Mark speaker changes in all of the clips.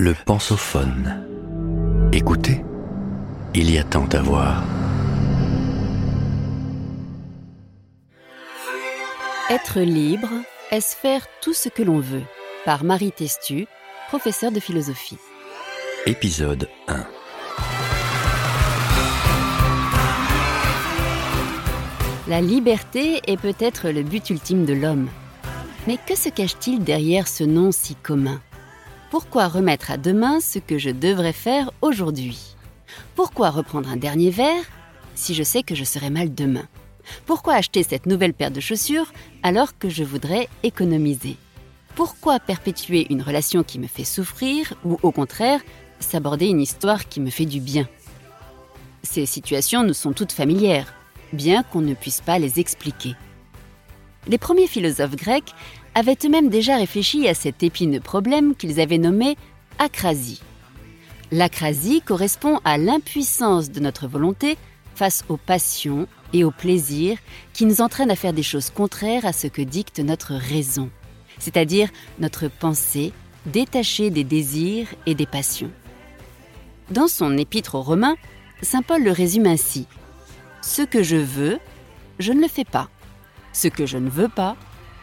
Speaker 1: Le pensophone. Écoutez, il y a tant à voir.
Speaker 2: Être libre, est-ce faire tout ce que l'on veut? Par Marie Testu, professeure de philosophie.
Speaker 1: Épisode 1.
Speaker 2: La liberté est peut-être le but ultime de l'homme. Mais que se cache-t-il derrière ce nom si commun? Pourquoi remettre à demain ce que je devrais faire aujourd'hui? Pourquoi reprendre un dernier verre si je sais que je serai mal demain? Pourquoi acheter cette nouvelle paire de chaussures alors que je voudrais économiser? Pourquoi perpétuer une relation qui me fait souffrir ou au contraire s'aborder une histoire qui me fait du bien? Ces situations nous sont toutes familières bien qu'on ne puisse pas les expliquer. Les premiers philosophes grecs avaient eux-mêmes déjà réfléchi à cet épineux problème qu'ils avaient nommé acrasie. L'acrasie correspond à l'impuissance de notre volonté face aux passions et aux plaisirs qui nous entraînent à faire des choses contraires à ce que dicte notre raison, c'est-à-dire notre pensée détachée des désirs et des passions. Dans son épître aux Romains, Saint Paul le résume ainsi ce que je veux, je ne le fais pas. Ce que je ne veux pas,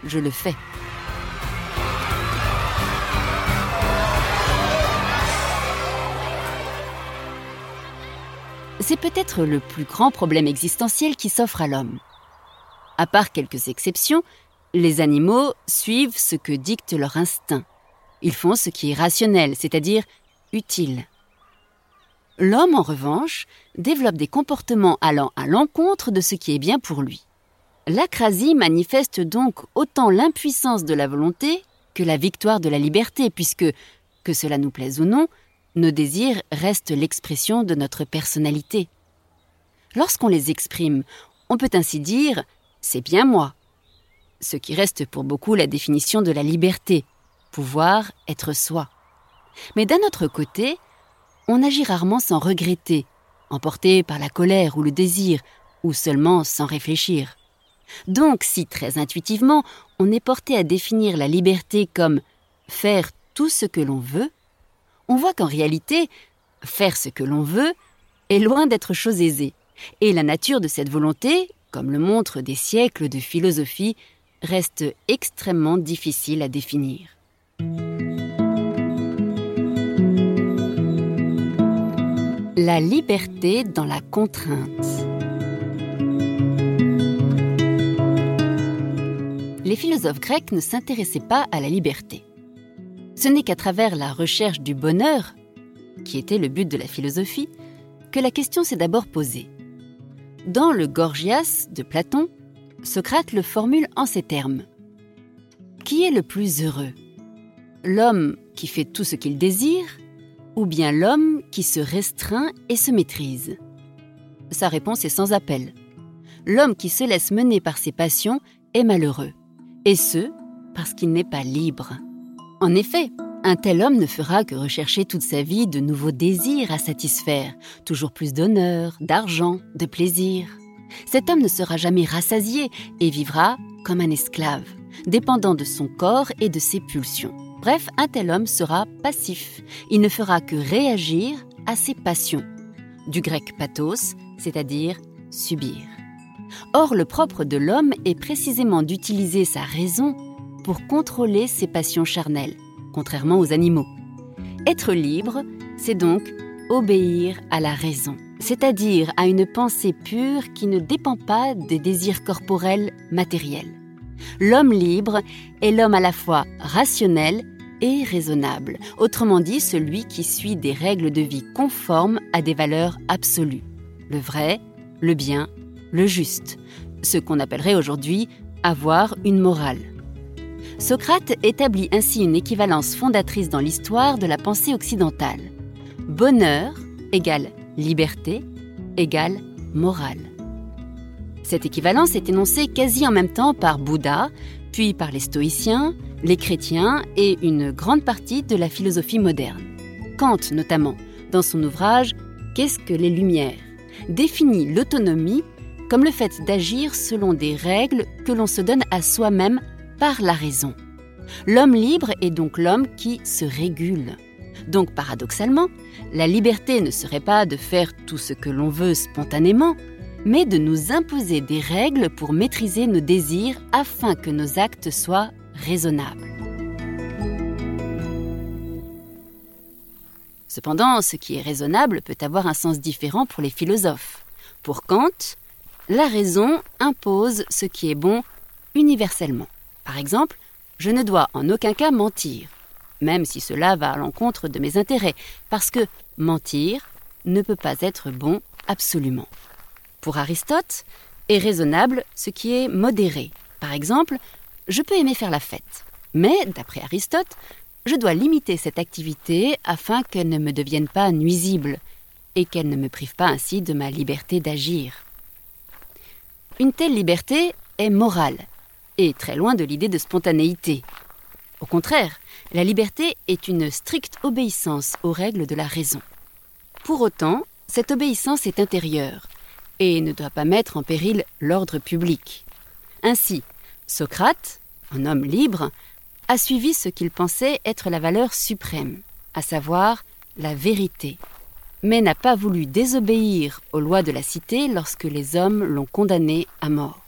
Speaker 2: je le fais. C'est peut-être le plus grand problème existentiel qui s'offre à l'homme. À part quelques exceptions, les animaux suivent ce que dicte leur instinct. Ils font ce qui est rationnel, c'est-à-dire utile. L'homme, en revanche, développe des comportements allant à l'encontre de ce qui est bien pour lui. L'acrasie manifeste donc autant l'impuissance de la volonté que la victoire de la liberté, puisque, que cela nous plaise ou non, nos désirs restent l'expression de notre personnalité. Lorsqu'on les exprime, on peut ainsi dire ⁇ c'est bien moi ⁇ ce qui reste pour beaucoup la définition de la liberté, pouvoir être soi. Mais d'un autre côté, on agit rarement sans regretter, emporté par la colère ou le désir, ou seulement sans réfléchir. Donc, si très intuitivement, on est porté à définir la liberté comme faire tout ce que l'on veut, on voit qu'en réalité, faire ce que l'on veut est loin d'être chose aisée, et la nature de cette volonté, comme le montrent des siècles de philosophie, reste extrêmement difficile à définir. La liberté dans la contrainte. Les philosophes grecs ne s'intéressaient pas à la liberté. Ce n'est qu'à travers la recherche du bonheur, qui était le but de la philosophie, que la question s'est d'abord posée. Dans le Gorgias de Platon, Socrate le formule en ces termes. Qui est le plus heureux? L'homme qui fait tout ce qu'il désire ou bien l'homme qui se restreint et se maîtrise? Sa réponse est sans appel. L'homme qui se laisse mener par ses passions est malheureux, et ce, parce qu'il n'est pas libre. En effet, un tel homme ne fera que rechercher toute sa vie de nouveaux désirs à satisfaire, toujours plus d'honneur, d'argent, de plaisir. Cet homme ne sera jamais rassasié et vivra comme un esclave, dépendant de son corps et de ses pulsions. Bref, un tel homme sera passif. Il ne fera que réagir à ses passions. Du grec pathos, c'est-à-dire subir. Or, le propre de l'homme est précisément d'utiliser sa raison pour contrôler ses passions charnelles, contrairement aux animaux. Être libre, c'est donc obéir à la raison, c'est-à-dire à une pensée pure qui ne dépend pas des désirs corporels matériels. L'homme libre est l'homme à la fois rationnel et raisonnable, autrement dit celui qui suit des règles de vie conformes à des valeurs absolues. Le vrai, le bien, le juste, ce qu'on appellerait aujourd'hui avoir une morale. Socrate établit ainsi une équivalence fondatrice dans l'histoire de la pensée occidentale. Bonheur égale liberté égale morale. Cette équivalence est énoncée quasi en même temps par Bouddha, puis par les stoïciens, les chrétiens et une grande partie de la philosophie moderne. Kant notamment, dans son ouvrage Qu'est-ce que les Lumières? définit l'autonomie comme le fait d'agir selon des règles que l'on se donne à soi-même par la raison. L'homme libre est donc l'homme qui se régule. Donc paradoxalement, la liberté ne serait pas de faire tout ce que l'on veut spontanément, mais de nous imposer des règles pour maîtriser nos désirs afin que nos actes soient raisonnables. Cependant, ce qui est raisonnable peut avoir un sens différent pour les philosophes. Pour Kant, la raison impose ce qui est bon universellement. Par exemple, je ne dois en aucun cas mentir, même si cela va à l'encontre de mes intérêts, parce que mentir ne peut pas être bon absolument. Pour Aristote, est raisonnable ce qui est modéré. Par exemple, je peux aimer faire la fête, mais, d'après Aristote, je dois limiter cette activité afin qu'elle ne me devienne pas nuisible et qu'elle ne me prive pas ainsi de ma liberté d'agir. Une telle liberté est morale et très loin de l'idée de spontanéité. Au contraire, la liberté est une stricte obéissance aux règles de la raison. Pour autant, cette obéissance est intérieure et ne doit pas mettre en péril l'ordre public. Ainsi, Socrate, un homme libre, a suivi ce qu'il pensait être la valeur suprême, à savoir la vérité, mais n'a pas voulu désobéir aux lois de la cité lorsque les hommes l'ont condamné à mort.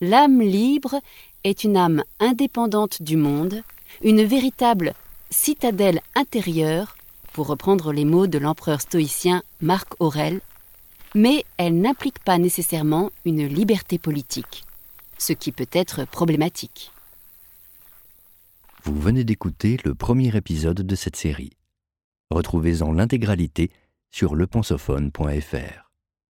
Speaker 2: L'âme libre est une âme indépendante du monde, une véritable citadelle intérieure, pour reprendre les mots de l'empereur stoïcien Marc Aurèle, mais elle n'implique pas nécessairement une liberté politique, ce qui peut être problématique.
Speaker 1: Vous venez d'écouter le premier épisode de cette série. Retrouvez-en l'intégralité sur lepensophone.fr.